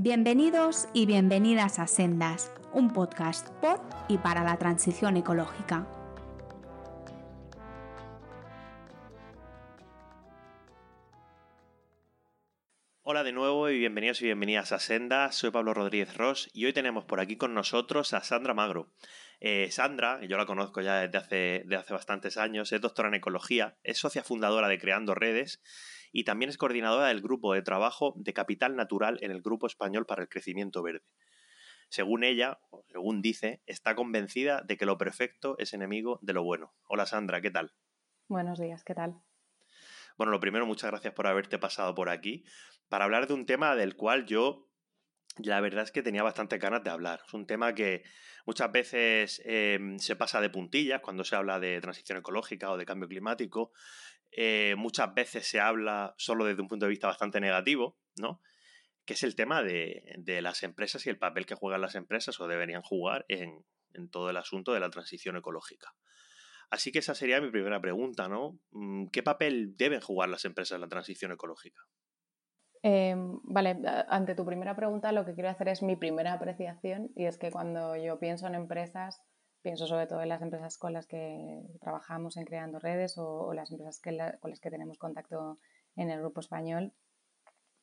Bienvenidos y bienvenidas a Sendas, un podcast por y para la transición ecológica. Hola de nuevo y bienvenidos y bienvenidas a Sendas. Soy Pablo Rodríguez Ross y hoy tenemos por aquí con nosotros a Sandra Magro. Eh, Sandra, yo la conozco ya desde hace, desde hace bastantes años, es doctora en ecología, es socia fundadora de Creando Redes y también es coordinadora del grupo de trabajo de capital natural en el Grupo Español para el Crecimiento Verde. Según ella, o según dice, está convencida de que lo perfecto es enemigo de lo bueno. Hola Sandra, ¿qué tal? Buenos días, ¿qué tal? Bueno, lo primero, muchas gracias por haberte pasado por aquí para hablar de un tema del cual yo la verdad es que tenía bastante ganas de hablar. Es un tema que muchas veces em, se pasa de puntillas cuando se habla de transición ecológica o de cambio climático. Eh, muchas veces se habla solo desde un punto de vista bastante negativo, ¿no? Que es el tema de, las empresas y el papel que juegan las empresas o deberían jugar en, todo el asunto de la transición ecológica. Así que esa sería mi primera pregunta, ¿no? Mm, ¿Qué papel deben jugar las empresas en la transición ecológica? Eh, vale, ante tu primera pregunta lo que quiero hacer es mi primera apreciación y es que cuando yo pienso en empresas, pienso sobre todo en las empresas con las que trabajamos en creando redes o, o las empresas que la, con las que tenemos contacto en el grupo español,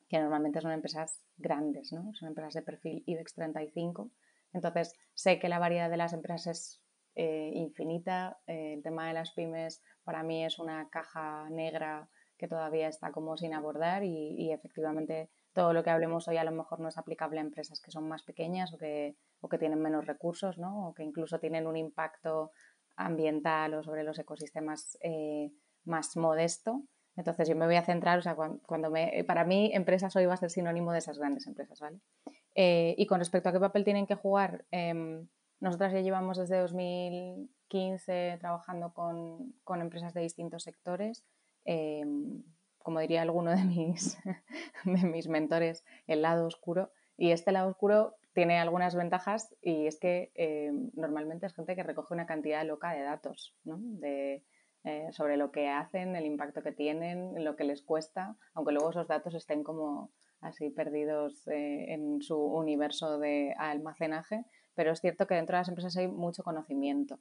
que normalmente son empresas grandes, ¿no? Son empresas de perfil IBEX 35. Entonces, sé que la variedad de las empresas es eh, infinita. Eh, el tema de las pymes para mí es una caja negra que todavía está como sin abordar y, y, efectivamente todo lo que hablemos hoy a lo mejor no es aplicable a empresas que son más pequeñas o que, o que tienen menos recursos, ¿no? O que incluso tienen un impacto ambiental o sobre los ecosistemas eh, más modesto. Entonces yo me voy a centrar, o sea, cuando, me, para mí empresas hoy va a ser sinónimo de esas grandes empresas, ¿vale? Eh, y con respecto a qué papel tienen que jugar, eh, nosotras ya llevamos desde 2015 trabajando con, con empresas de distintos sectores. Eh, como diría alguno de mis, de mis mentores, el lado oscuro. Y este lado oscuro tiene algunas ventajas y es que eh, normalmente es gente que recoge una cantidad loca de datos ¿no? de, eh, sobre lo que hacen, el impacto que tienen, lo que les cuesta, aunque luego esos datos estén como así perdidos eh, en su universo de almacenaje, pero es cierto que dentro de las empresas hay mucho conocimiento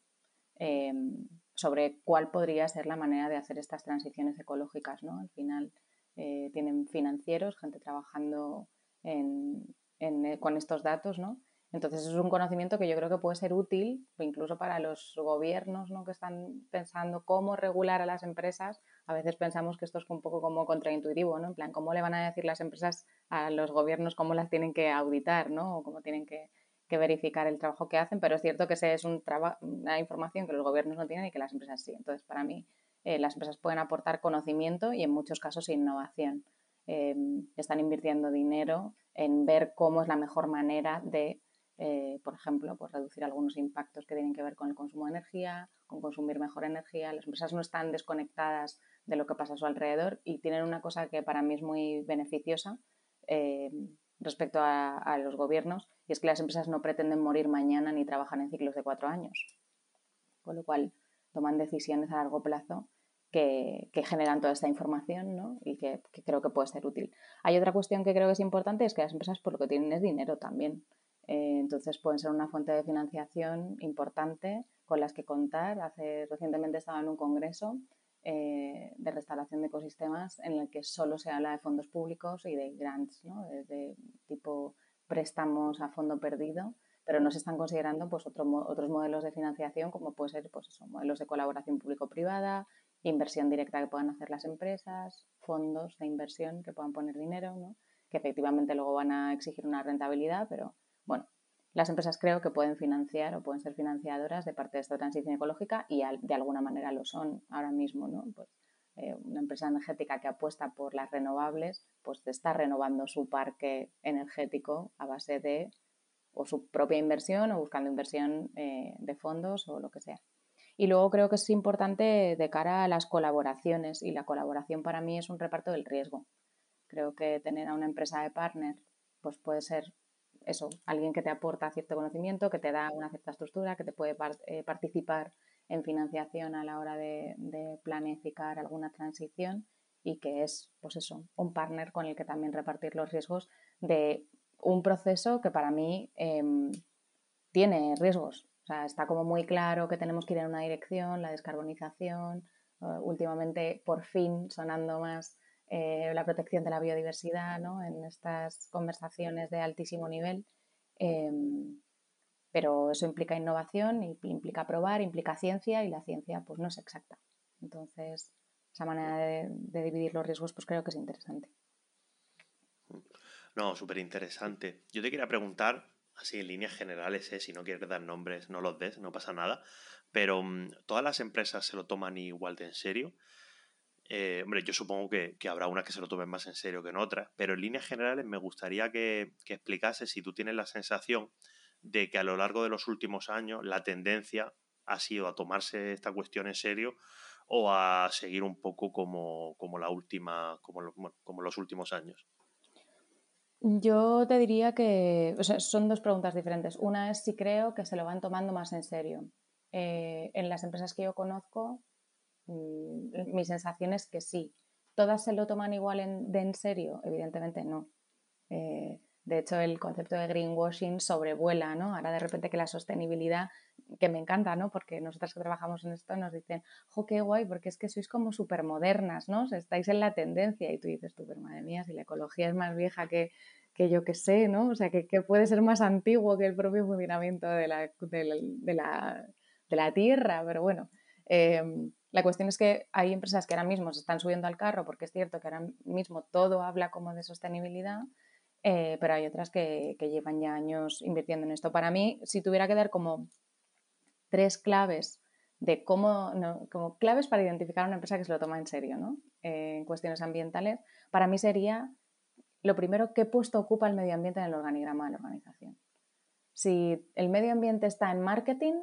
sobre cuál podría ser la manera de hacer estas transiciones ecológicas. ¿no? Al final tienen financieros, gente trabajando en, eh, con estos datos, ¿no? Entonces es un conocimiento que yo creo que puede ser útil incluso para los gobiernos ¿no? que están pensando cómo regular a las empresas. A veces pensamos que esto es un poco como contraintuitivo, ¿no? En plan, ¿cómo le van a decir las empresas a los gobiernos cómo las tienen que auditar, ¿no? O cómo tienen que, verificar el trabajo que hacen, pero es cierto que ese es un una información que los gobiernos no tienen y que las empresas sí. Entonces, para mí, eh, las empresas pueden aportar conocimiento y en muchos casos innovación. Eh, están invirtiendo dinero en ver cómo es la mejor manera de, eh, por ejemplo, pues reducir algunos impactos que tienen que ver con el consumo de energía, con consumir mejor energía. Las empresas no están desconectadas de lo que pasa a su alrededor y tienen una cosa que para mí es muy beneficiosa respecto a, a, los gobiernos, y es que las empresas no pretenden morir mañana ni trabajan en ciclos de cuatro años. Con lo cual, toman decisiones a largo plazo que, generan toda esta información ¿no? y que, creo que puede ser útil. Hay otra cuestión que creo que es importante, es que las empresas por lo que tienen es dinero también. Eh, entonces pueden ser una fuente de financiación importante con las que contar. Hace, recientemente estaba en un congreso eh, de restauración de ecosistemas en el que solo se habla de fondos públicos y de grants, ¿no? de, tipo préstamos a fondo perdido, pero no se están considerando pues, otro, otros modelos de financiación como puede ser pues, modelos de colaboración público-privada, inversión directa que puedan hacer las empresas, fondos de inversión que puedan poner dinero, ¿no? que efectivamente luego van a exigir una rentabilidad, pero bueno, las empresas creo que pueden financiar o pueden ser financiadoras de parte de esta transición ecológica y de alguna manera lo son ahora mismo, ¿no? Pues eh, una empresa energética que apuesta por las renovables, pues está renovando su parque energético a base de o su propia inversión o buscando inversión eh, de fondos o lo que sea. Y luego creo que es importante de cara a las colaboraciones y la colaboración para mí es un reparto del riesgo. Creo que tener a una empresa de partner pues puede ser eso, alguien que te aporta cierto conocimiento, que te da una cierta estructura, que te puede eh, participar en financiación a la hora de, de, planificar alguna transición y que es, pues eso, un partner con el que también repartir los riesgos de un proceso que para mí em, tiene riesgos. O sea, está como muy claro que tenemos que ir en una dirección, la descarbonización, últimamente por fin sonando más eh, la protección de la biodiversidad ¿no? en estas conversaciones de altísimo nivel. Em, pero eso implica innovación, implica probar, implica ciencia y la ciencia pues no es exacta. Entonces, esa manera de, dividir los riesgos pues creo que es interesante. No, súper interesante. Yo te quería preguntar, así en líneas generales, ¿eh? si no quieres dar nombres, no los des, no pasa nada, pero mm, ¿todas las empresas se lo toman igual de en serio? Eh, hombre, yo supongo que, habrá unas que se lo tomen más en serio que en otras, pero en líneas generales me gustaría que, que explicase si tú tienes la sensación de que a lo largo de los últimos años la tendencia ha sido a tomarse esta cuestión en serio o a seguir un poco como, la última, como, como los últimos años? Yo te diría que son dos preguntas diferentes. Una es si creo que se lo van tomando más en serio. Eh, en las empresas que yo conozco, mm, mi sensación es que sí. ¿Todas se lo toman igual de en serio? Evidentemente no. Eh, de hecho, el concepto de greenwashing sobrevuela, ¿no? Ahora de repente que la sostenibilidad, que me encanta, ¿no? Porque nosotras que trabajamos en esto nos dicen, jo, qué guay, porque es que sois como súper modernas, ¿no? estáis en la tendencia y tú dices, tú, pero madre mía, si la ecología es más vieja que, que yo que sé, ¿no? O sea, que, puede ser más antiguo que el propio funcionamiento de la, de la, de la, Tierra, pero bueno. Em, la cuestión es que hay empresas que ahora mismo se están subiendo al carro porque es cierto que ahora mismo todo habla como de sostenibilidad, eh, pero hay otras que, llevan ya años invirtiendo en esto. Para mí, si tuviera que dar como tres claves de cómo, como claves para identificar una empresa que se lo toma en serio, ¿no? Eh, en cuestiones ambientales, para mí sería lo primero, qué puesto ocupa el medio ambiente en el organigrama de la organización. Si el medio ambiente está en marketing,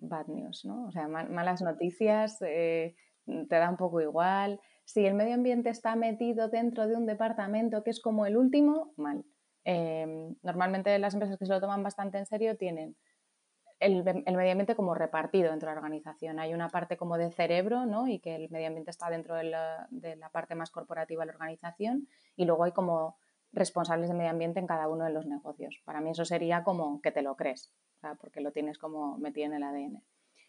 bad news, ¿no? O sea, malas noticias, eh, te da un poco igual si el medio ambiente está metido dentro de un departamento que es como el último, mal. Em, normalmente las empresas que se lo toman bastante en serio tienen el, medio ambiente como repartido dentro de la organización. Hay una parte como de cerebro, ¿no? Y que el medio ambiente está dentro de la, parte más corporativa de la organización. Y luego hay como responsables de medio ambiente en cada uno de los negocios. Para mí eso sería como que te lo crees, porque lo tienes como metido en el ADN.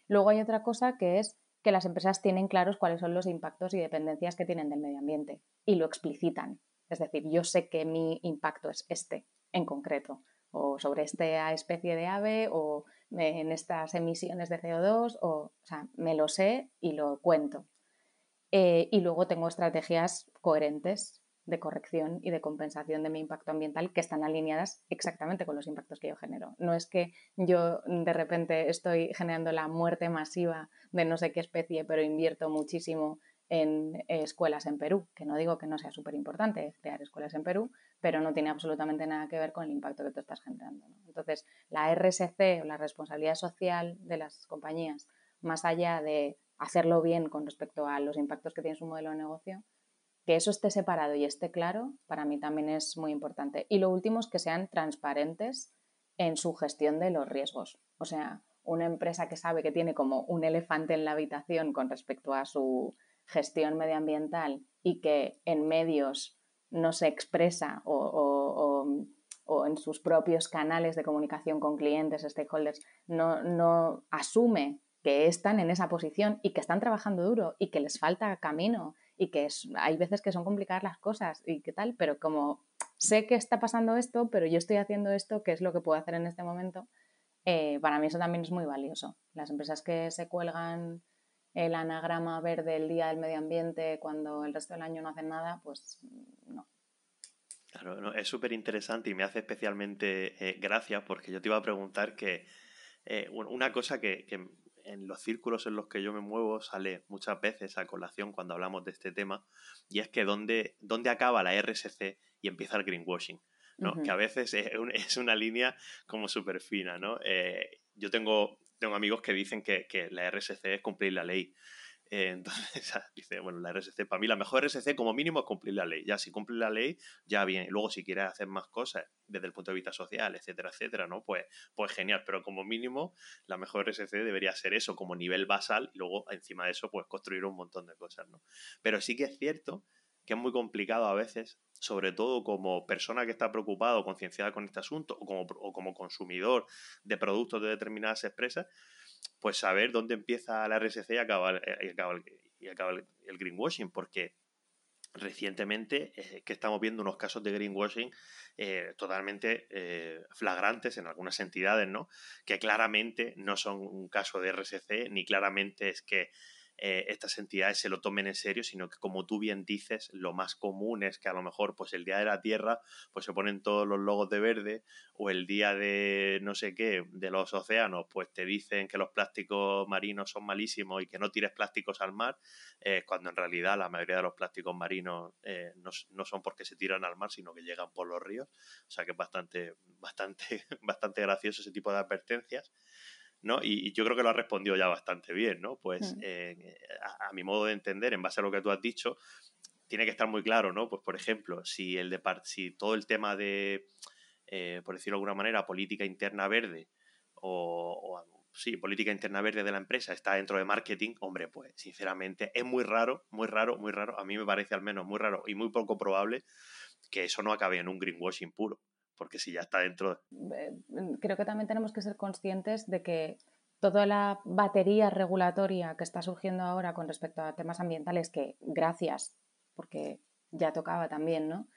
Luego hay otra cosa que es que las empresas tienen claros cuáles son los impactos y dependencias que tienen del medio ambiente y lo explicitan. Es decir, yo sé que mi impacto es este en concreto, o sobre esta especie de ave, o en estas emisiones de CO2, o, o sea, me lo sé y lo cuento. Eh, y luego tengo estrategias coherentes de corrección y de compensación de mi impacto ambiental que están alineadas exactamente con los impactos que yo genero. No es que yo de repente estoy generando la muerte masiva de no sé qué especie, pero invierto muchísimo en escuelas en Perú, que no digo que no sea súper importante crear escuelas en Perú, pero no tiene absolutamente nada que ver con el impacto que tú estás generando. Entonces, la RSC o la responsabilidad social de las compañías, más allá de hacerlo bien con respecto a los impactos que tiene su modelo de negocio, que eso esté separado y esté claro, para mí también es muy importante. Y lo último es que sean transparentes en su gestión de los riesgos. O sea, una empresa que sabe que tiene como un elefante en la habitación con respecto a su gestión medioambiental y que en medios no se expresa o, en sus propios canales de comunicación con clientes, stakeholders, no, no asume que están en esa posición y que están trabajando duro y que les falta camino y que hay veces que son complicadas las cosas y qué tal, pero como sé que está pasando esto, pero yo estoy haciendo esto, que es lo que puedo hacer en este momento, eh, para mí eso también es muy valioso. Las empresas que se cuelgan el anagrama verde el día del medio ambiente cuando el resto del año no hacen nada, pues no. Claro, es súper interesante y me hace especialmente eh, gracia porque yo te iba a preguntar que eh, una cosa que, en los círculos en los que yo me muevo sale muchas veces a colación cuando hablamos de este tema, y es que dónde, dónde acaba la RSC y empieza el greenwashing. ¿no? Que a veces es, una línea como súper fina, ¿no? Eh, yo tengo, tengo amigos que dicen que, que la RSC es cumplir la ley. Eh, entonces, dice, bueno, la RSC, para mí la mejor RSC como mínimo es cumplir la ley. Ya si cumple la ley, ya bien. Luego si quieres hacer más cosas desde el punto de vista social, etcétera, etcétera, ¿no? Pues, pues genial. Pero como mínimo, la mejor RSC debería ser eso, como nivel basal, y luego encima de eso, pues construir un montón de cosas, ¿no? Pero sí que es cierto que es muy complicado a veces, sobre todo como persona que está preocupada o concienciada con este asunto, o como, o como consumidor de productos de determinadas empresas, pues saber dónde empieza la RSC y acaba, y acaba, y acaba el greenwashing, porque recientemente eh, que estamos viendo unos casos de greenwashing eh, totalmente eh, flagrantes en algunas entidades, ¿no? Que claramente no son un caso de RSC, ni claramente es que eh, estas entidades se lo tomen en serio, sino que como tú bien dices, lo más común es que a lo mejor pues el día de la Tierra pues se ponen todos los logos de verde o el día de no sé qué, de los océanos, pues te dicen que los plásticos marinos son malísimos y que no tires plásticos al mar, eh, cuando en realidad la mayoría de los plásticos marinos eh, no, no, son porque se tiran al mar, sino que llegan por los ríos. O sea que es bastante, bastante, bastante gracioso ese tipo de advertencias. ¿No? Y, yo creo que lo ha respondido ya bastante bien, ¿no? Pues mm. eh, a, mi modo de entender, en base a lo que tú has dicho, tiene que estar muy claro, ¿no? Pues por ejemplo, si, el de, si todo el tema de, eh, por decirlo de alguna manera, política interna verde o, sí, política interna verde de la empresa está dentro de marketing, hombre, pues sinceramente es muy raro, muy raro, muy raro, a mí me parece al menos muy raro y muy poco probable que eso no acabe en un greenwashing puro porque si ya está dentro... Mm, creo que también tenemos que ser conscientes de que toda la batería regulatoria que está surgiendo ahora con respecto a temas ambientales, que gracias, porque ya tocaba también, ¿no?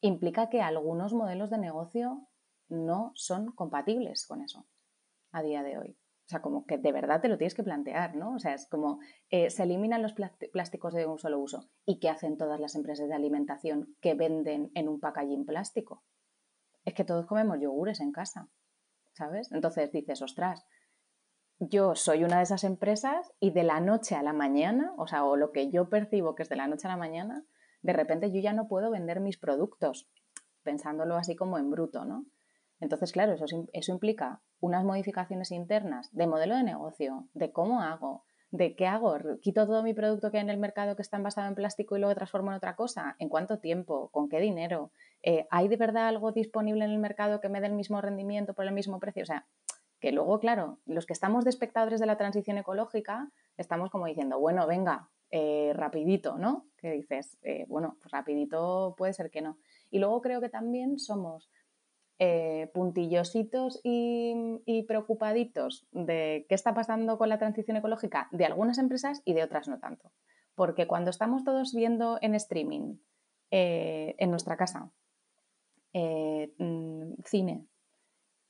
Implica que algunos modelos de negocio no son compatibles con eso a día de hoy. O sea, como que de verdad te lo tienes que plantear, ¿no? O sea, es como eh, se eliminan los plásticos de un solo uso. ¿Y qué hacen todas las empresas de alimentación que venden en un packaging plástico? Es que todos comemos yogures en casa, ¿sabes? Entonces dices, ostras, yo soy una de esas empresas y de la noche a la mañana, o sea, o lo que yo percibo que es de la noche a la mañana, de repente yo ya no puedo vender mis productos, pensándolo así como en bruto, ¿no? Entonces, claro, eso, eso implica unas modificaciones internas de modelo de negocio, de cómo hago, de qué hago, quito todo mi producto que hay en el mercado que está envasado en plástico y luego transformo en otra cosa, en cuánto tiempo, con qué dinero, eh, ¿hay de verdad algo disponible en el mercado que me dé el mismo rendimiento por el mismo precio? O sea, que luego, claro, los que estamos de espectadores de la transición ecológica, estamos como diciendo, bueno, venga, eh, rapidito, ¿no? Que dices, eh, bueno, pues rapidito puede ser que no. Y luego creo que también somos puntillositos y, y, preocupaditos de qué está pasando con la transición ecológica de algunas empresas y de otras no tanto. Porque cuando estamos todos viendo en streaming en nuestra casa eh, mm, cine,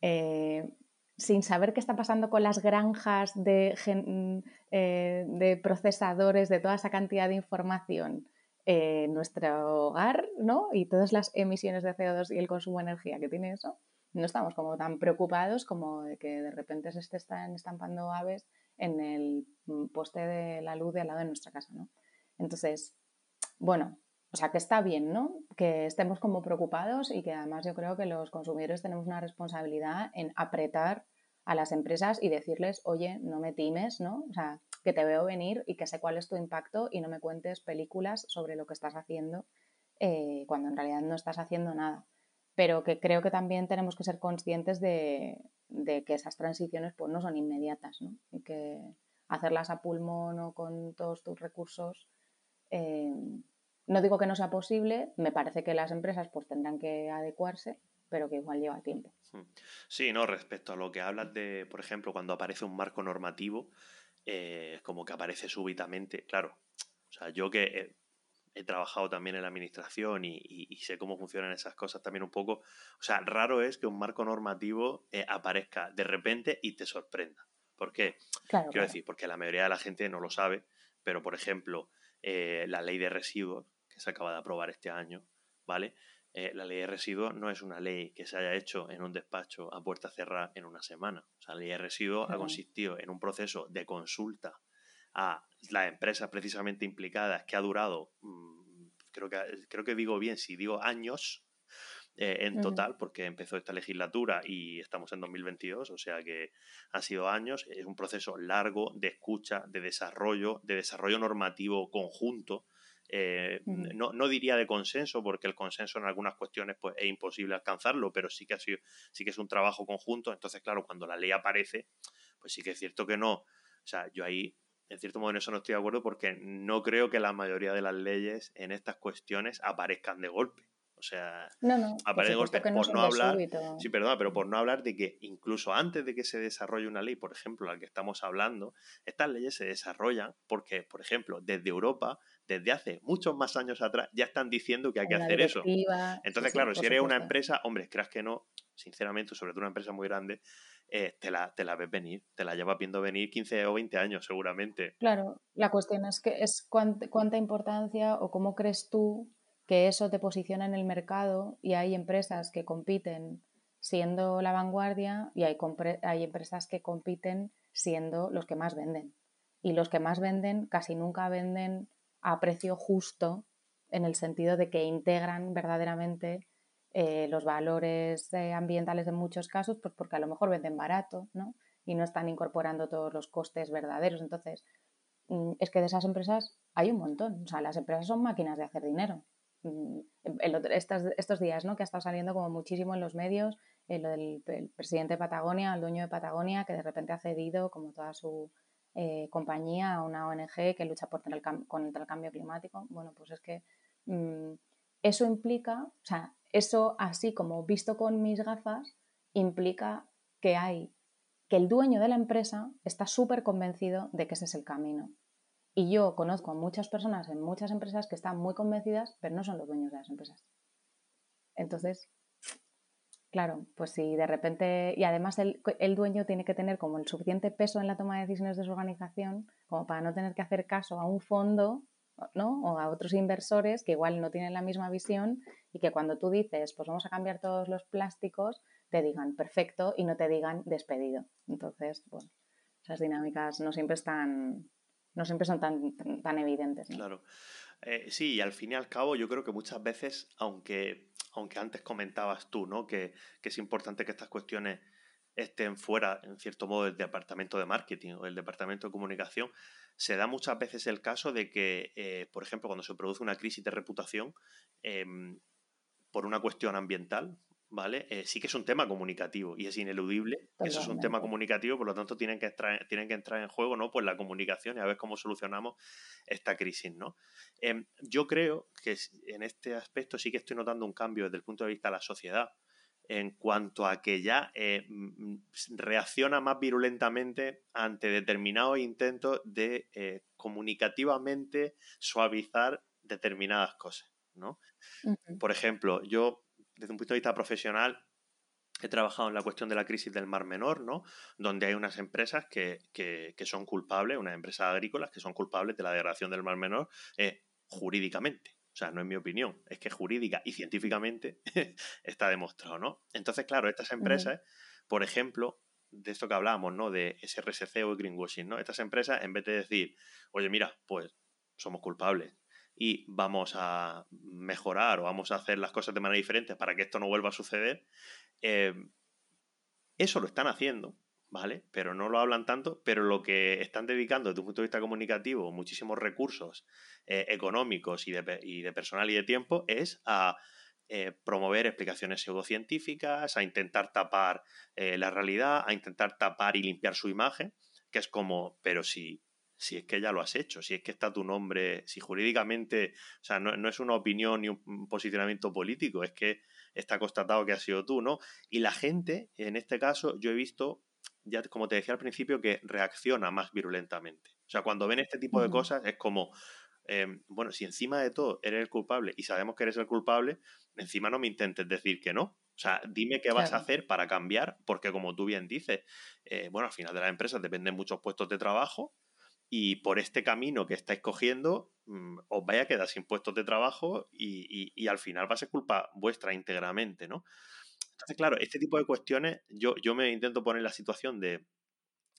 eh, sin saber qué está pasando con las granjas de, eh, procesadores de toda esa cantidad de información en nuestro hogar, ¿no? Y todas las emisiones de CO2 y el consumo de energía que tiene eso, no estamos como tan preocupados como de que de repente se están estampando aves en el mm, poste de la luz de al lado de nuestra casa, ¿no? Entonces, bueno, o sea, que está bien, ¿no? Que estemos como preocupados y que además yo creo que los consumidores tenemos una responsabilidad en apretar a las empresas y decirles, oye, no me times, ¿no? O sea, que te veo venir y que sé cuál es tu impacto y no me cuentes películas sobre lo que estás haciendo eh, cuando en realidad no estás haciendo nada. Pero que creo que también tenemos que ser conscientes de, que esas transiciones pues, no son inmediatas, ¿no? Y que hacerlas a pulmón o con todos tus recursos eh, no digo que no sea posible, me parece que las empresas pues tendrán que adecuarse, pero que igual lleva tiempo. Hmm. Sí, no, respecto a lo que hablas de, por ejemplo, cuando aparece un marco normativo, eh, como que aparece súbitamente, claro, o sea, yo que he, trabajado también en la administración y, sé cómo funcionan esas cosas también un poco, o sea, raro es que un marco normativo eh, aparezca de repente y te sorprenda. ¿Por qué? Quiero decir, porque la mayoría de la gente no lo sabe, pero por ejemplo, eh, la ley de residuos, se acaba de aprobar este año, ¿vale? Eh, la ley de residuos no es una ley que se haya hecho en un despacho a puerta cerrada en una semana. O sea, la ley de residuos ha consistido en un proceso de consulta a las empresas precisamente implicadas que ha durado, mm, creo, que, creo que digo bien, si digo años, eh, en total, porque empezó esta legislatura y estamos en 2022, o sea que han sido años, es un proceso largo de escucha, de desarrollo, de desarrollo normativo conjunto eh, no, no, diría de consenso, porque el consenso en algunas cuestiones pues, es imposible alcanzarlo, pero sí que, ha sido, sí que es un trabajo conjunto. Entonces, claro, cuando la ley aparece, pues sí que es cierto que no. O sea, yo ahí en cierto modo en eso no estoy de acuerdo porque no creo que la mayoría de las leyes en estas cuestiones aparezcan de golpe. O sea, no, no, aparece golpe por no hablar. Sí, perdona, pero por no hablar de que incluso antes de que se desarrolle una ley, por ejemplo, la que estamos hablando, estas leyes se desarrollan porque, por ejemplo, desde Europa, desde hace muchos más años atrás, ya están diciendo que hay que hacer eso. Entonces, claro, si eres una empresa, hombre, creas que no, sinceramente, sobre todo una empresa muy grande, eh, te, la, te la ves venir, te la llevas viendo venir 15 o 20 años seguramente. Claro, la cuestión es que es cuánta importancia o cómo crees tú que eso te posiciona en el mercado y hay empresas que compiten siendo la vanguardia y hay, hay empresas que compiten siendo los que más venden. Y los que más venden casi nunca venden a precio justo en el sentido de que integran verdaderamente eh, los valores eh, ambientales en muchos casos, pues porque a lo mejor venden barato, ¿no? Y no están incorporando todos los costes verdaderos. Entonces, mm, es que de esas empresas hay un montón. O sea, las empresas son máquinas de hacer dinero. Mm, estos, días, ¿no? Que ha estado saliendo como muchísimo en los medios, eh, lo del presidente de Patagonia, el dueño de Patagonia, que de repente ha cedido como toda su compañía a una ONG que lucha por el contra el cambio climático. Bueno, pues es que mm, eso implica, o sea, eso así como visto con mis gafas, implica que hay, que el dueño de la empresa está súper convencido de que ese es el camino. Y yo conozco a muchas personas en muchas empresas que están muy convencidas, pero no son los dueños de las empresas. Entonces, claro, pues si de repente, y además el, el, dueño tiene que tener como el suficiente peso en la toma de decisiones de su organización como para no tener que hacer caso a un fondo ¿no? o a otros inversores que igual no tienen la misma visión y que cuando tú dices, pues vamos a cambiar todos los plásticos, te digan perfecto y no te digan despedido. Entonces, esas dinámicas no siempre están, no siempre son tan, tan evidentes. Claro. Eh, sí, y al fin y al cabo yo creo que muchas veces, aunque, aunque antes comentabas tú, ¿no? Que, es importante que estas cuestiones estén fuera, en cierto modo, del departamento de marketing o del departamento de comunicación, se da muchas veces el caso de que, eh, por ejemplo, cuando se produce una crisis de reputación em, por una cuestión ambiental, ¿vale? Eh, sí que es un tema comunicativo y es ineludible. Eso es un tema comunicativo, por lo tanto tienen que, entrar, tienen que entrar en juego, ¿no? Pues la comunicación y a ver cómo solucionamos esta crisis, ¿no? Em, yo creo que en este aspecto sí que estoy notando un cambio desde el punto de vista de la sociedad en cuanto a que ya eh, reacciona más virulentamente ante determinados intentos de eh, comunicativamente suavizar determinadas cosas, ¿no? Por ejemplo, yo desde un punto de vista profesional he trabajado en la cuestión de la crisis del Mar Menor, ¿no? Donde hay unas empresas que, son culpables, unas empresas agrícolas que son culpables de la degradación del Mar Menor eh, jurídicamente. O sea, no es mi opinión, es que jurídica y científicamente está demostrado, ¿no? Entonces, claro, estas empresas, por ejemplo, de esto que hablábamos, ¿no? De SRSC o greenwashing, ¿no? Estas empresas, en vez de decir, oye, mira, pues somos culpables y vamos a mejorar o vamos a hacer las cosas de manera diferente para que esto no vuelva a suceder, eh, eso lo están haciendo ¿vale? Pero no lo hablan tanto, pero lo que están dedicando desde un punto de vista comunicativo muchísimos recursos eh, económicos y de, y de, personal y de tiempo es a eh, promover explicaciones pseudocientíficas, a intentar tapar la realidad, a intentar tapar y limpiar su imagen, que es como, pero si, si es que ya lo has hecho, si es que está tu nombre, si jurídicamente, o sea, no, no es una opinión ni un posicionamiento político, es que está constatado que has sido tú, ¿no? Y la gente, en este caso, yo he visto ya como te decía al principio, que reacciona más virulentamente. O sea, cuando ven este tipo de cosas es como, em, bueno, si encima de todo eres el culpable y sabemos que eres el culpable, encima no me intentes decir que no. O sea, dime qué vas a hacer para cambiar, porque como tú bien dices, eh, bueno, al final de las empresas dependen muchos puestos de trabajo y por este camino que estáis cogiendo mm, os vaya a quedar sin puestos de trabajo y, y al final va a ser culpa vuestra íntegramente, ¿no? Entonces, claro, este tipo de cuestiones, yo, yo me intento poner la situación de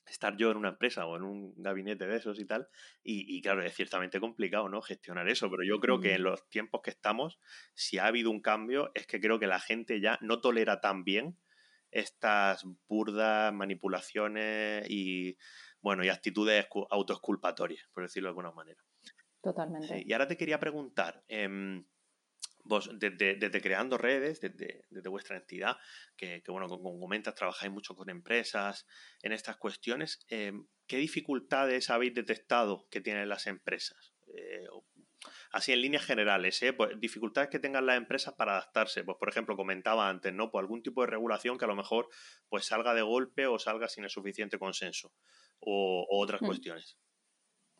estar yo en una empresa o en un gabinete de esos y tal, y, claro, es ciertamente complicado, ¿no? Gestionar eso, pero yo creo que en los tiempos que estamos, si ha habido un cambio, es que creo que la gente ya no tolera tan bien estas burdas manipulaciones y, bueno, y actitudes autoexculpatorias, por decirlo de alguna manera. Totalmente. y ahora te quería preguntar, em, vos desde, creando redes, desde, vuestra entidad, que, bueno, como comentas, trabajáis mucho con empresas en estas cuestiones, em, ¿qué dificultades habéis detectado que tienen las empresas? Eh, así en líneas generales, ¿eh? pues, dificultades que tengan las empresas para adaptarse. Pues, por ejemplo, comentaba antes, ¿no? Pues algún tipo de regulación que a lo mejor pues salga de golpe o salga sin el suficiente consenso. O, otras hmm. cuestiones.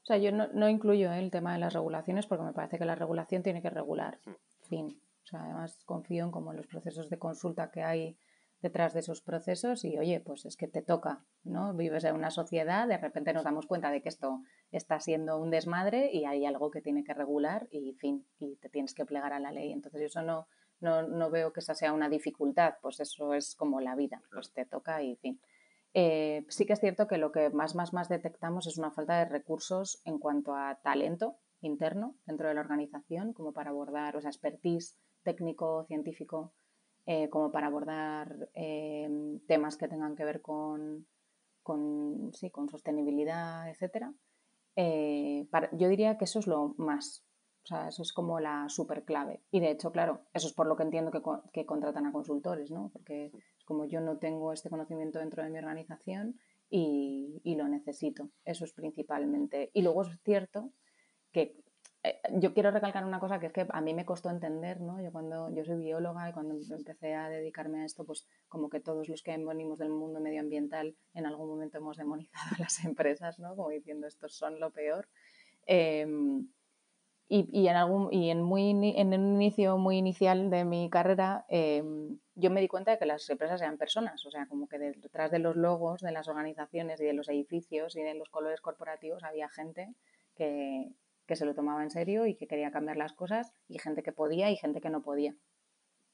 O sea, yo no, incluyo ¿eh? el tema de las regulaciones porque me parece que la regulación tiene que regular. Hmm. Fin. O sea, además confío en como los procesos de consulta que hay detrás de esos procesos y oye, pues es que te toca, ¿no? Vives en una sociedad, de repente nos damos cuenta de que esto está siendo un desmadre y hay algo que tiene que regular y fin, y te tienes que plegar a la ley. Entonces eso no, no, no veo que esa sea una dificultad, pues eso es como la vida, pues te toca y fin. Eh, sí que es cierto que lo que más, más, más detectamos es una falta de recursos en cuanto a talento interno dentro de la organización, como para abordar, o sea, expertise técnico, científico, eh, como para abordar eh, temas que tengan que ver con, con, sí, con sostenibilidad, etcétera. Yo diría que eso es lo más, o sea, eso es como la super clave. Y de hecho, claro, eso es por lo que entiendo que, que contratan a consultores, ¿no? Porque como yo no tengo este conocimiento dentro de mi organización y, lo necesito. Eso es principalmente. Y luego es cierto que eh, yo quiero recalcar una cosa que es que a mí me costó entender, ¿no? Yo cuando yo soy bióloga y cuando empecé a dedicarme a esto, pues como que todos los que venimos del mundo medioambiental en algún momento hemos demonizado a las empresas, ¿no? Como diciendo estos son lo peor. Em, y, en algún y en muy en un inicio muy inicial de mi carrera em, yo me di cuenta de que las empresas eran personas, o sea, como que detrás de los logos de las organizaciones y de los edificios y de los colores corporativos había gente que, que se lo tomaba en serio y que quería cambiar las cosas y gente que podía y gente que no podía.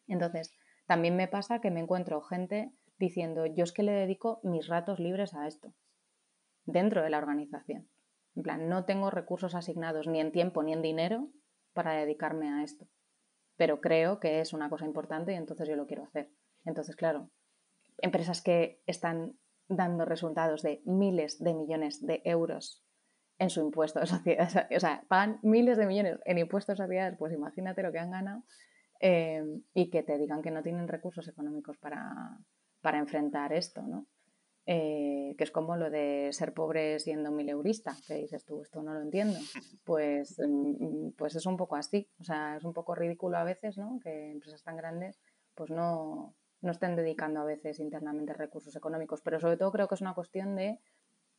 Entonces, también me pasa que me encuentro gente diciendo, yo es que le dedico mis ratos libres a esto, dentro de la organización. En plan, no tengo recursos asignados ni en tiempo ni en dinero para dedicarme a esto pero creo que es una cosa importante y entonces yo lo quiero hacer. Entonces, claro, empresas que están dando resultados de miles de millones de euros en su impuesto de sociedades, o sea, pagan miles de millones en impuestos de sociedades, pues imagínate lo que han ganado eh, y que te digan que no tienen recursos económicos para, para enfrentar esto, ¿no? Eh, que es como lo de ser pobre siendo mileurista, que dices tú, esto no lo entiendo. Pues, mm, pues es un poco así, o sea, es un poco ridículo a veces, ¿no? Que empresas tan grandes pues no, no estén dedicando a veces internamente recursos económicos, pero sobre todo creo que es una cuestión de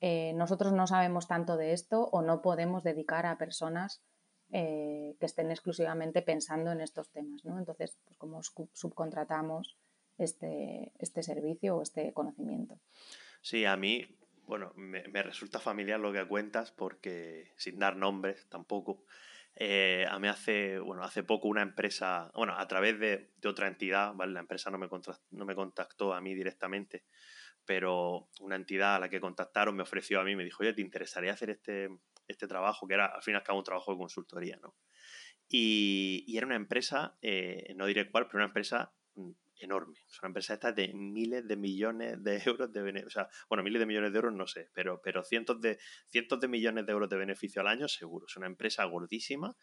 eh, nosotros no sabemos tanto de esto o no podemos dedicar a personas eh, que estén exclusivamente pensando en estos temas, ¿no? Entonces, pues como subcontratamos este, este servicio o este conocimiento. Sí, a mí, bueno, me, resulta familiar lo que cuentas porque, sin dar nombres tampoco, eh, a mí hace, bueno, hace poco una empresa, bueno, a través de, otra entidad, ¿vale? La empresa no me, no me contactó a mí directamente, pero una entidad a la que contactaron me ofreció a mí, me dijo, oye, ¿te interesaría hacer este, este trabajo? Que era, al fin y al cabo, un trabajo de consultoría, ¿no? Y, era una empresa, eh, no diré cuál, pero una empresa mm, enorme. Es una empresa esta de miles de millones de euros de beneficio. O sea, bueno, miles de millones de euros no sé, pero, pero cientos, de, cientos de millones de euros de beneficio al año seguro. Es una empresa gordísima.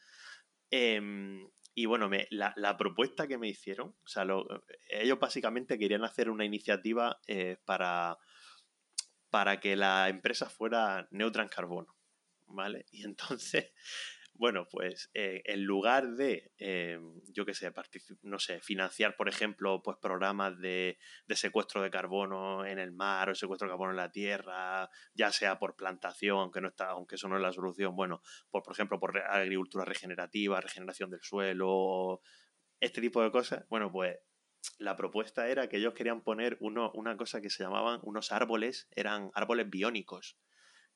Em, y bueno, la, la, propuesta que me hicieron, o sea, ellos básicamente querían hacer una iniciativa eh, para, para que la empresa fuera neutra en carbono. ¿Vale? Y entonces bueno, pues eh, en lugar de, eh, yo qué sé, no sé, financiar, por ejemplo, pues programas de, secuestro de carbono en el mar o secuestro de carbono en la tierra, ya sea por plantación, aunque no está, aunque eso no es la solución, bueno, por, por ejemplo, por agricultura regenerativa, regeneración del suelo, este tipo de cosas, bueno, pues la propuesta era que ellos querían poner uno, una cosa que se llamaban unos árboles, eran árboles biónicos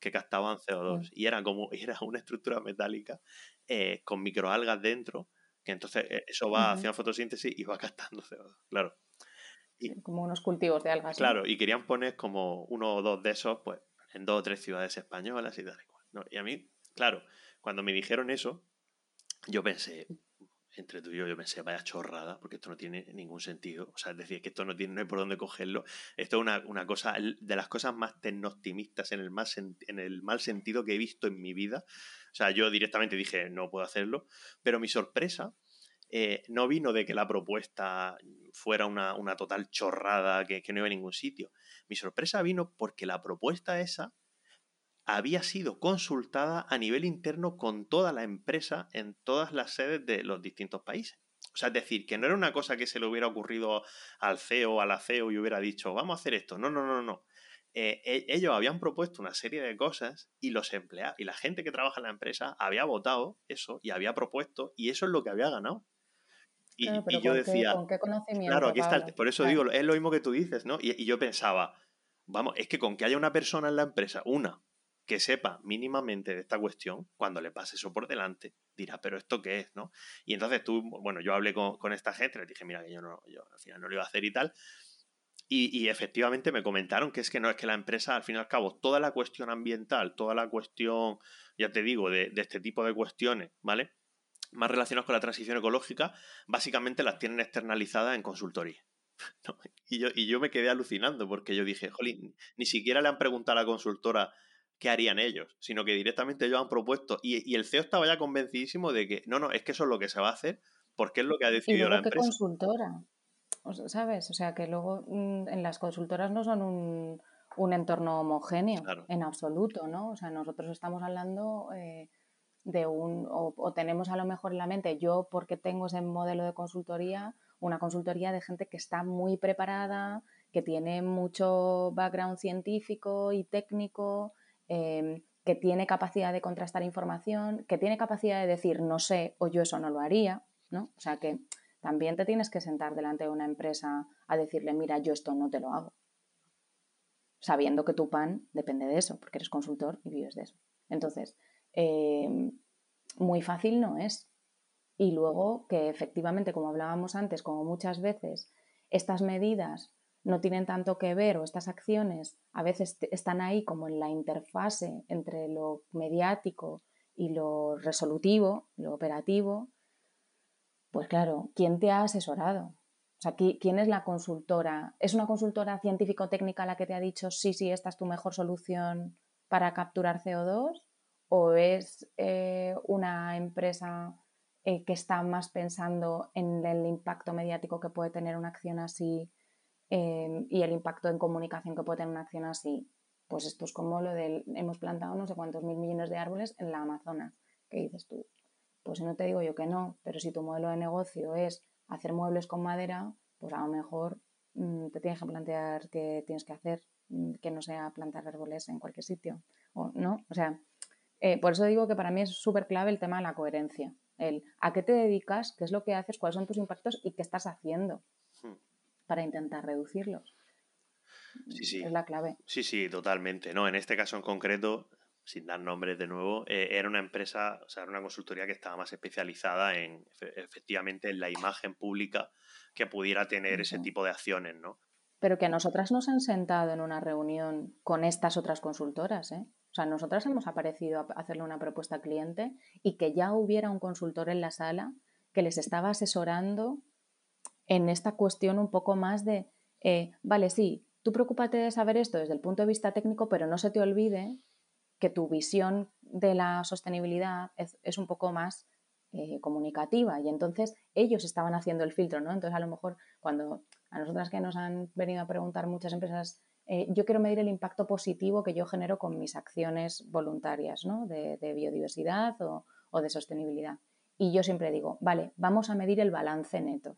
que captaban CO2 y era como era una estructura metálica eh, con microalgas dentro que entonces eh, eso va haciendo fotosíntesis y va captando CO2 claro. Y, como unos cultivos de algas claro y querían poner como uno o dos de esos pues en dos o tres ciudades españolas y tal y cual ¿no? y a mí claro cuando me dijeron eso yo pensé entre tú y yo, yo pensé, vaya chorrada, porque esto no tiene ningún sentido. O sea, es decir, que esto no tiene no hay por dónde cogerlo. Esto es una, una cosa, de las cosas más tecno-optimistas en el, más, en el mal sentido que he visto en mi vida. O sea, yo directamente dije, no puedo hacerlo. Pero mi sorpresa eh, no vino de que la propuesta fuera una, total chorrada que, que no iba a ningún sitio. Mi sorpresa vino porque la propuesta esa había sido consultada a nivel interno con toda la empresa en todas las sedes de los distintos países. O sea, es decir, que no era una cosa que se le hubiera ocurrido al CEO a la CEO y hubiera dicho, vamos a hacer esto. No, no, no, no. Eh, e, ellos habían propuesto una serie de cosas y los empleados y la gente que trabaja en la empresa había votado eso y había propuesto y eso es lo que había ganado. Y, yo decía, ¿con qué conocimiento? Claro, aquí está, por eso digo, es lo mismo que tú dices, ¿no? Y, y, yo pensaba, vamos, es que con que haya una persona en la empresa, una, que sepa mínimamente de esta cuestión, cuando le pase eso por delante, dirá, pero ¿esto qué es? ¿no? Y entonces tú, bueno, yo hablé con, esta gente, les dije, mira, que yo, no, yo al final no lo iba a hacer y tal. Y, efectivamente me comentaron que es que no, es que la empresa, al fin y al cabo, toda la cuestión ambiental, toda la cuestión, ya te digo, de, de este tipo de cuestiones, ¿vale? Más relacionadas con la transición ecológica, básicamente las tienen externalizadas en consultoría. Y, yo, y yo me quedé alucinando porque yo dije, jolín, ni siquiera le han preguntado a la consultora qué harían ellos, sino que directamente ellos han propuesto. Y, el CEO estaba ya convencidísimo de que no, no, es que eso es lo que se va a hacer porque es lo que ha decidido la empresa. consultora? ¿Sabes? O sea, que luego mm, en las consultoras no son un, entorno homogéneo en absoluto, ¿no? O sea, nosotros estamos hablando eh, de un, o, o, tenemos a lo mejor en la mente, yo porque tengo ese modelo de consultoría, una consultoría de gente que está muy preparada, que tiene mucho background científico y técnico, Em, que tiene capacidad de contrastar información, que tiene capacidad de decir no sé o yo eso no lo haría, ¿no? O sea que también te tienes que sentar delante de una empresa a decirle, mira, yo esto no te lo hago. Sabiendo que tu pan depende de eso, porque eres consultor y vives de eso. Entonces, em, muy fácil no es. Y luego que efectivamente, como hablábamos antes, como muchas veces, estas medidas no tienen tanto que ver o estas acciones a veces están ahí como en la interfase entre lo mediático y lo resolutivo, lo operativo, pues claro, ¿quién te ha asesorado? O sea, ¿quién es la consultora? ¿Es una consultora científico-técnica la que te ha dicho sí, sí, esta es tu mejor solución para capturar CO2? ¿O es eh, una empresa eh, que está más pensando en el impacto mediático que puede tener una acción así Em, y el impacto en comunicación que puede tener una acción así. Pues esto es como lo del hemos plantado no sé cuántos mil millones de árboles en la Amazonas. ¿Qué dices tú? Pues no te digo yo que no, pero si tu modelo de negocio es hacer muebles con madera, pues a lo mejor mm, te tienes que plantear qué tienes que hacer, mm, que no sea plantar árboles en cualquier sitio. O, ¿no? o sea, eh, por eso digo que para mí es súper clave el tema de la coherencia. El a qué te dedicas, qué es lo que haces, cuáles son tus impactos y qué estás haciendo para intentar reducirlos. Sí, sí. Es la clave. Sí, sí, totalmente. No, en este caso en concreto, sin dar nombres de nuevo, eh, era una empresa, o sea, era una consultoría que estaba más especializada en efectivamente en la imagen pública que pudiera tener ese tipo de acciones, ¿no? Pero que a nosotras nos han sentado en una reunión con estas otras consultoras, ¿eh? O sea, nosotras hemos aparecido a hacerle una propuesta al cliente y que ya hubiera un consultor en la sala que les estaba asesorando en esta cuestión un poco más de, eh, vale, sí, tú preocúpate de saber esto desde el punto de vista técnico, pero no se te olvide que tu visión de la sostenibilidad es, un poco más eh, comunicativa y entonces ellos estaban haciendo el filtro, ¿no? Entonces a lo mejor cuando a nosotras que nos han venido a preguntar muchas empresas, eh, yo quiero medir el impacto positivo que yo genero con mis acciones voluntarias, ¿no? De, biodiversidad o, o de sostenibilidad. Y yo siempre digo, vale, vamos a medir el balance neto.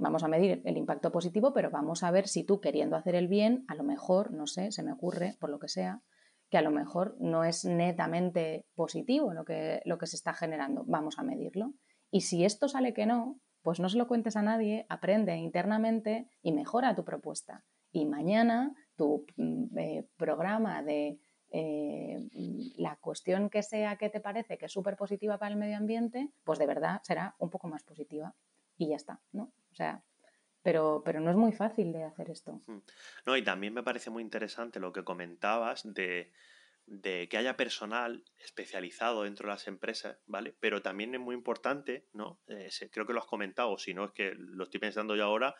Vamos a medir el impacto positivo, pero vamos a ver si tú queriendo hacer el bien, a lo mejor, no sé, se me ocurre, por lo que sea, que a lo mejor no es netamente positivo lo que, lo que se está generando. Vamos a medirlo. Y si esto sale que no, pues no se lo cuentes a nadie, aprende internamente y mejora tu propuesta. Y mañana tu mm, eh, programa de eh, la cuestión que sea que te parece que es súper positiva para el medio ambiente, pues de verdad será un poco más positiva y ya está, ¿no? O sea, pero, pero no es muy fácil de hacer esto. No, y también me parece muy interesante lo que comentabas de, que haya personal especializado dentro de las empresas, ¿vale? Pero también es muy importante, ¿no? Eh, creo que lo has comentado, si no es que lo estoy pensando yo ahora,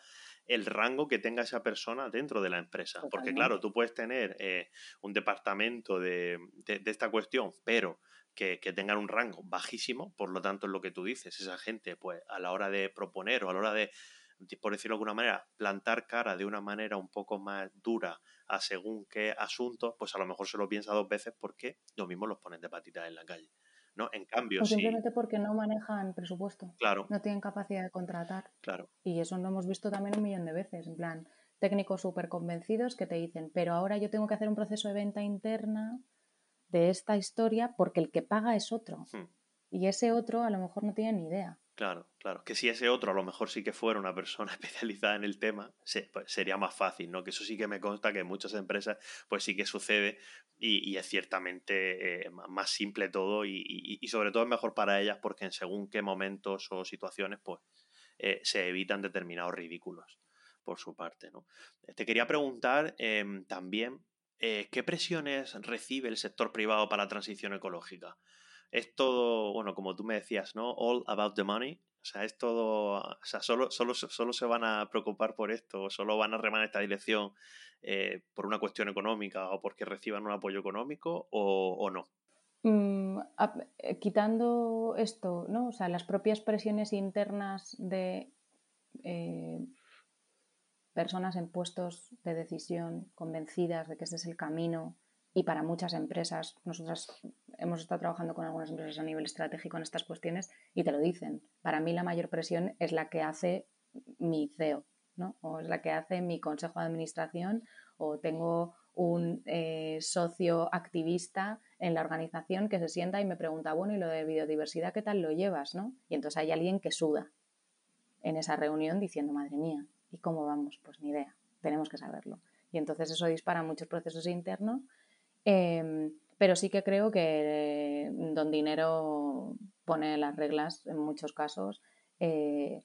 el rango que tenga esa persona dentro de la empresa. Porque claro, tú puedes tener eh, un departamento de, de, esta cuestión, pero que, que, tengan un rango bajísimo, por lo tanto es lo que tú dices, esa gente pues a la hora de proponer o a la hora de, por decirlo de alguna manera, plantar cara de una manera un poco más dura a según qué asuntos, pues a lo mejor se lo piensa dos veces porque lo mismo los ponen de patitas en la calle. ¿no? En cambio, o simplemente porque no manejan presupuesto. Claro. No tienen capacidad de contratar. Claro. Y eso lo hemos visto también un millón de veces. En plan, técnicos súper convencidos que te dicen, pero ahora yo tengo que hacer un proceso de venta interna de esta historia porque el que paga es otro. Hmm. Y ese otro a lo mejor no tiene ni idea. Claro, claro. Que si ese otro a lo mejor sí que fuera una persona especializada en el tema, pues sería más fácil, ¿no? Que eso sí que me consta que en muchas empresas pues sí que sucede y, es ciertamente eh, más simple todo y, sobre todo es mejor para ellas porque en según qué momentos o situaciones pues eh, se evitan determinados ridículos por su parte, ¿no? Te quería preguntar em, también eh, qué presiones recibe el sector privado para la transición ecológica es todo, bueno, como tú me decías, ¿no? All about the money. O sea, es todo, o sea, solo, solo, solo se van a preocupar por esto, solo van a remar esta dirección eh, por una cuestión económica o porque reciban un apoyo económico o, no. Mm, eh, quitando esto, ¿no? O sea, las propias presiones internas de personas en puestos de decisión convencidas de que ese es el camino y para muchas empresas, nosotras hemos estado trabajando con algunas empresas a nivel estratégico en estas cuestiones y te lo dicen. Para mí la mayor presión es la que hace mi CEO, ¿no? O es la que hace mi consejo de administración o tengo un eh, socio activista en la organización que se sienta y me pregunta, bueno, ¿y lo de biodiversidad qué tal lo llevas? ¿no? Y entonces hay alguien que suda en esa reunión diciendo, madre mía, ¿y cómo vamos? Pues ni idea, tenemos que saberlo. Y entonces eso dispara muchos procesos internos Em, pero sí que creo que Don Dinero pone las reglas en muchos casos. Eh,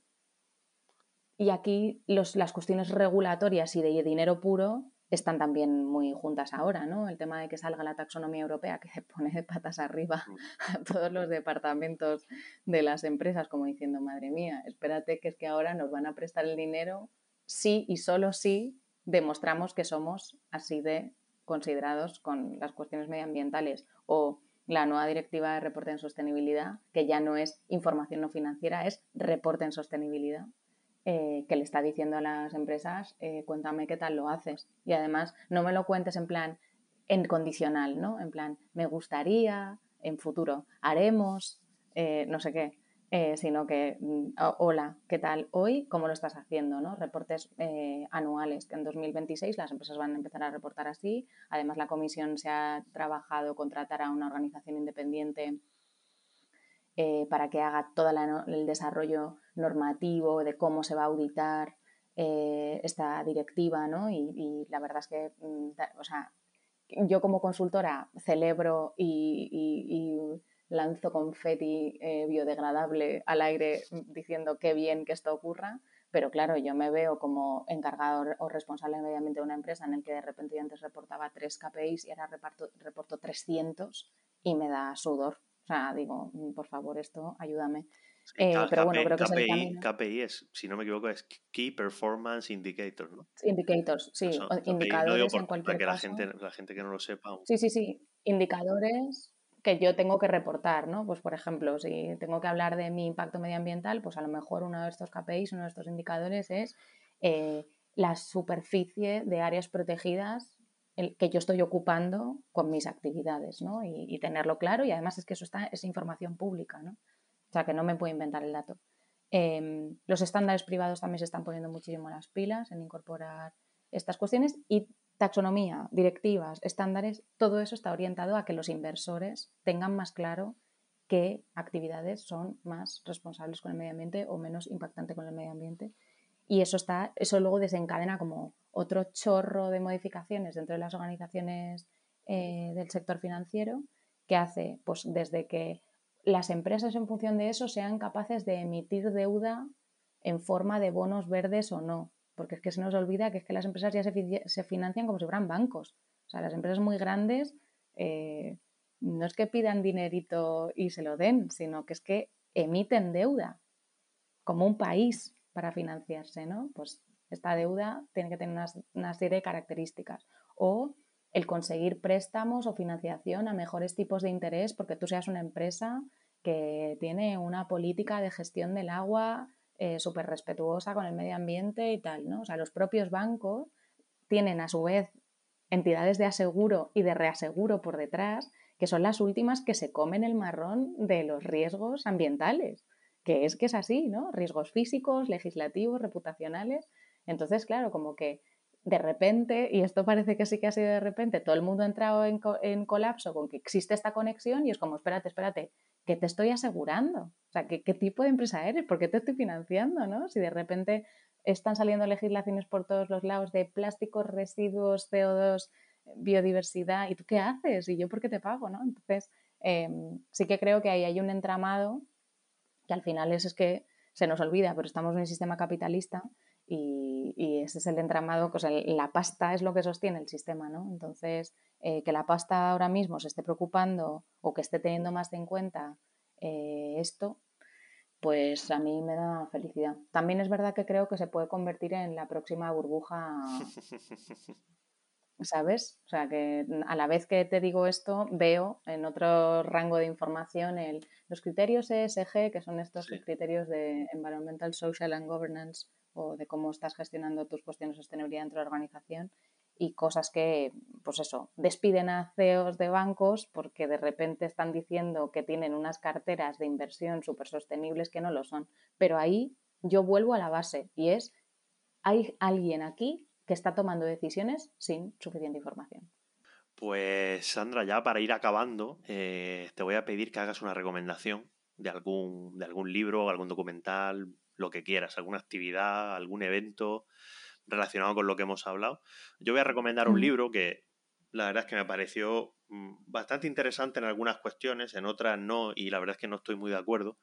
y aquí las cuestiones regulatorias y de dinero puro están también muy juntas ahora, ¿no? El tema de que salga la taxonomía europea que pone de patas arriba mm. a todos los departamentos de las empresas, como diciendo, madre mía, espérate que es que ahora nos van a prestar el dinero sí y solo si demostramos que somos así de considerados con las cuestiones medioambientales o la nueva directiva de reporte en sostenibilidad, que ya no es información no financiera, es reporte en sostenibilidad, eh, que le está diciendo a las empresas, eh, cuéntame qué tal lo haces. Y además, no me lo cuentes en plan en condicional, ¿no? En plan, me gustaría, en futuro, haremos, eh, no sé qué. Eh, sino que, mm, hola, ¿qué tal hoy? ¿Cómo lo estás haciendo? ¿no? Reportes eh, anuales, que en 2026 las empresas van a empezar a reportar así. Además, la comisión se ha trabajado contratar a una organización independiente eh, para que haga todo el desarrollo normativo de cómo se va a auditar esta directiva, ¿no? Y, la verdad es que, mm, o sea, yo como consultora celebro y lanzo confeti eh, biodegradable al aire diciendo qué bien que esto ocurra, pero claro, yo me veo como encargado o responsable mediamente de una empresa en el que de repente yo antes reportaba tres KPIs y ahora reparto, reporto 300 y me da sudor. O sea, digo, mm, por favor, esto, ayúdame. Eh, pero bueno, creo que KPI, KPI es, si no me equivoco, es Key Performance Indicator, ¿no? Indicators, sí, indicadores en cualquier para que La gente, la gente que no lo sepa. Sí, sí, sí, indicadores que yo tengo que reportar, ¿no? Pues por ejemplo, si tengo que hablar de mi impacto medioambiental, pues a lo mejor uno de estos KPIs, uno de estos indicadores es eh, la superficie de áreas protegidas que yo estoy ocupando con mis actividades, ¿no? Y, tenerlo claro y además es que eso está, es información pública, ¿no? O sea, que no me puedo inventar el dato. Em, los estándares privados también se están poniendo muchísimo las pilas en incorporar estas cuestiones y taxonomía, directivas, estándares, todo eso está orientado a que los inversores tengan más claro qué actividades son más responsables con el medio ambiente o menos impactantes con el medio ambiente. Y eso, está, eso luego desencadena como otro chorro de modificaciones dentro de las organizaciones eh, del sector financiero que hace pues, desde que las empresas en función de eso sean capaces de emitir deuda en forma de bonos verdes o no, porque es que se nos olvida que es que las empresas ya se, financian como si fueran bancos. O sea, las empresas muy grandes eh, no es que pidan dinerito y se lo den, sino que es que emiten deuda como un país para financiarse, ¿no? Pues esta deuda tiene que tener una, serie de características. O el conseguir préstamos o financiación a mejores tipos de interés porque tú seas una empresa que tiene una política de gestión del agua eh, súper respetuosa con el medio ambiente y tal, ¿no? O sea, los propios bancos tienen a su vez entidades de aseguro y de reaseguro por detrás, que son las últimas que se comen el marrón de los riesgos ambientales, que es que es así, ¿no? Riesgos físicos, legislativos, reputacionales. Entonces, claro, como que de repente, y esto parece que sí que ha sido de repente, todo el mundo ha entrado en, en colapso con que existe esta conexión y es como, espérate, espérate, ¿qué te estoy asegurando? O sea, ¿qué, tipo de empresa eres? ¿Por qué te estoy financiando? ¿no? Si de repente están saliendo legislaciones por todos los lados de plásticos, residuos, CO2, biodiversidad, ¿y tú qué haces? ¿Y yo por qué te pago? Entonces, em, sí que creo que ahí hay un entramado que al final es, es que se nos olvida, pero estamos en un sistema capitalista y, ese es el entramado, la pasta es lo que sostiene el sistema, ¿no? Entonces, eh, que la pasta ahora mismo se esté preocupando o que esté teniendo más en cuenta eh, esto, pues a mí me da felicidad. También es verdad que creo que se puede convertir en la próxima burbuja, ¿sabes? O sea, que a la vez que te digo esto, veo en otro rango de información el, los criterios ESG, que son estos criterios de Environmental, Social and Governance o de cómo estás gestionando tus cuestiones de sostenibilidad dentro de la organización y cosas que, pues eso, despiden a CEOs de bancos porque de repente están diciendo que tienen unas carteras de inversión súper sostenibles que no lo son. Pero ahí yo vuelvo a la base y es, hay alguien aquí que está tomando decisiones sin suficiente información. Pues Sandra, ya para ir acabando, eh, te voy a pedir que hagas una recomendación de algún, de algún libro, algún documental, lo que quieras, alguna actividad, algún evento relacionado con lo que hemos hablado. Yo voy a recomendar un libro que la verdad es que me pareció mm, bastante interesante en algunas cuestiones, en otras no, y la verdad es que no estoy muy de acuerdo.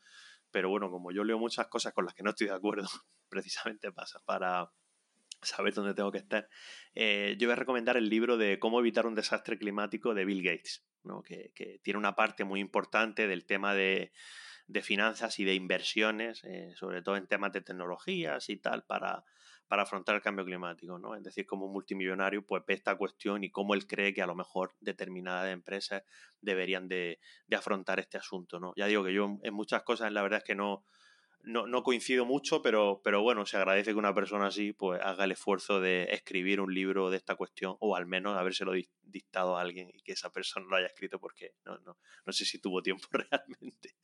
Pero bueno, como yo leo muchas cosas con las que no estoy de acuerdo, precisamente pasa para saber dónde tengo que estar, eh, yo voy a recomendar el libro de Cómo evitar un desastre climático de Bill Gates, ¿no? que, que tiene una parte muy importante del tema de de finanzas y de inversiones, eh, sobre todo en temas de tecnologías y tal, para, para afrontar el cambio climático, ¿no? Es decir, como multimillonario, pues ve esta cuestión y cómo él cree que a lo mejor determinadas empresas deberían de, de afrontar este asunto, ¿no? Ya digo que yo en muchas cosas la verdad es que no, no, no, coincido mucho, pero, pero bueno, se agradece que una persona así pues haga el esfuerzo de escribir un libro de esta cuestión o al menos habérselo dictado a alguien y que esa persona lo haya escrito porque no, no, no sé si tuvo tiempo realmente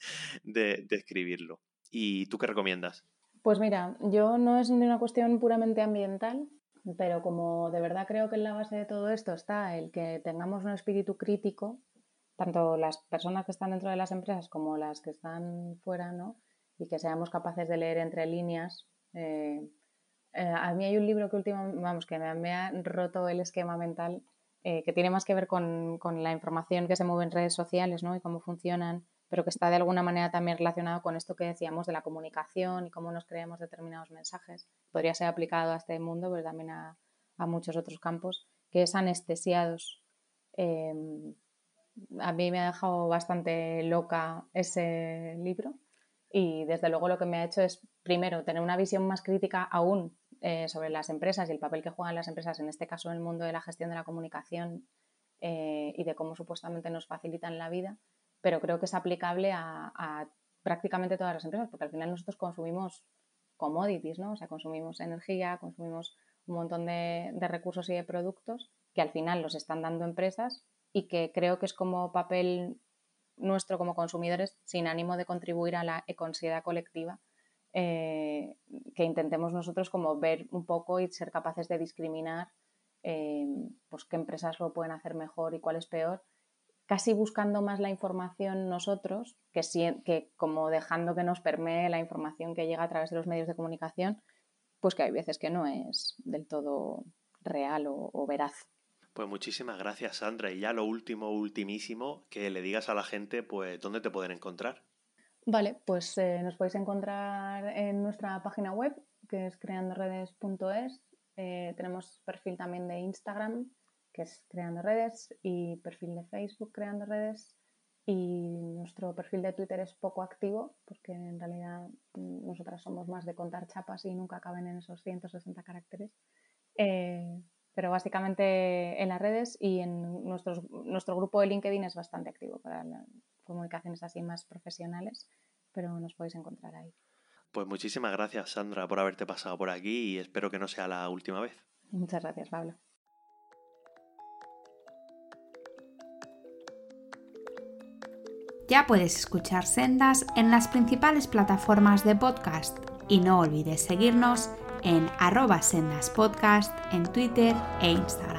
de, de escribirlo. ¿Y tú qué recomiendas? Pues mira, yo no es una cuestión puramente ambiental, pero como de verdad creo que en la base de todo esto está el que tengamos un espíritu crítico, tanto las personas que están dentro de las empresas como las que están fuera, ¿no? Y que seamos capaces de leer entre líneas. Eh, eh, a mí hay un libro que últimamente, vamos, que me, ha roto el esquema mental, eh, que tiene más que ver con, con, la información que se mueve en redes sociales ¿no? y cómo funcionan, pero que está de alguna manera también relacionado con esto que decíamos de la comunicación y cómo nos creemos determinados mensajes. Podría ser aplicado a este mundo, pero también a, a muchos otros campos, que es anestesiados. a mí me ha dejado bastante loca ese libro y desde luego lo que me ha hecho es, primero, tener una visión más crítica aún eh, sobre las empresas y el papel que juegan las empresas, en este caso en el mundo de la gestión de la comunicación eh, y de cómo supuestamente nos facilitan la vida, pero creo que es aplicable a, prácticamente todas las empresas, porque al final nosotros consumimos commodities, ¿no? O sea, consumimos energía, consumimos un montón de, de recursos y de productos que al final los están dando empresas y que creo que es como papel nuestro como consumidores sin ánimo de contribuir a la econsiedad colectiva, eh, que intentemos nosotros como ver un poco y ser capaces de discriminar eh, pues qué empresas lo pueden hacer mejor y cuál es peor, casi buscando más la información nosotros, que, que como dejando que nos permee la información que llega a través de los medios de comunicación, pues que hay veces que no es del todo real o veraz. Pues muchísimas gracias, Sandra. Y ya lo último, ultimísimo, que le digas a la gente, pues, dónde te pueden encontrar. Vale, pues eh, nos podéis encontrar en nuestra página web, que es creandoredes.es. Eh, tenemos perfil también de Instagram, que es Creando Redes, y perfil de Facebook, Creando Redes. Y nuestro perfil de Twitter es poco activo, porque en realidad mm, nosotras somos más de contar chapas y nunca caben en esos 160 caracteres. Eh, pero básicamente en las redes y en nuestros, nuestro grupo de LinkedIn es bastante activo para comunicaciones así más profesionales, pero nos podéis encontrar ahí. Pues muchísimas gracias, Sandra, por haberte pasado por aquí y espero que no sea la última vez. Muchas gracias, Pablo. Ya puedes escuchar Sendas en las principales plataformas de podcast y no olvides seguirnos en arroba sendaspodcast en Twitter e Instagram.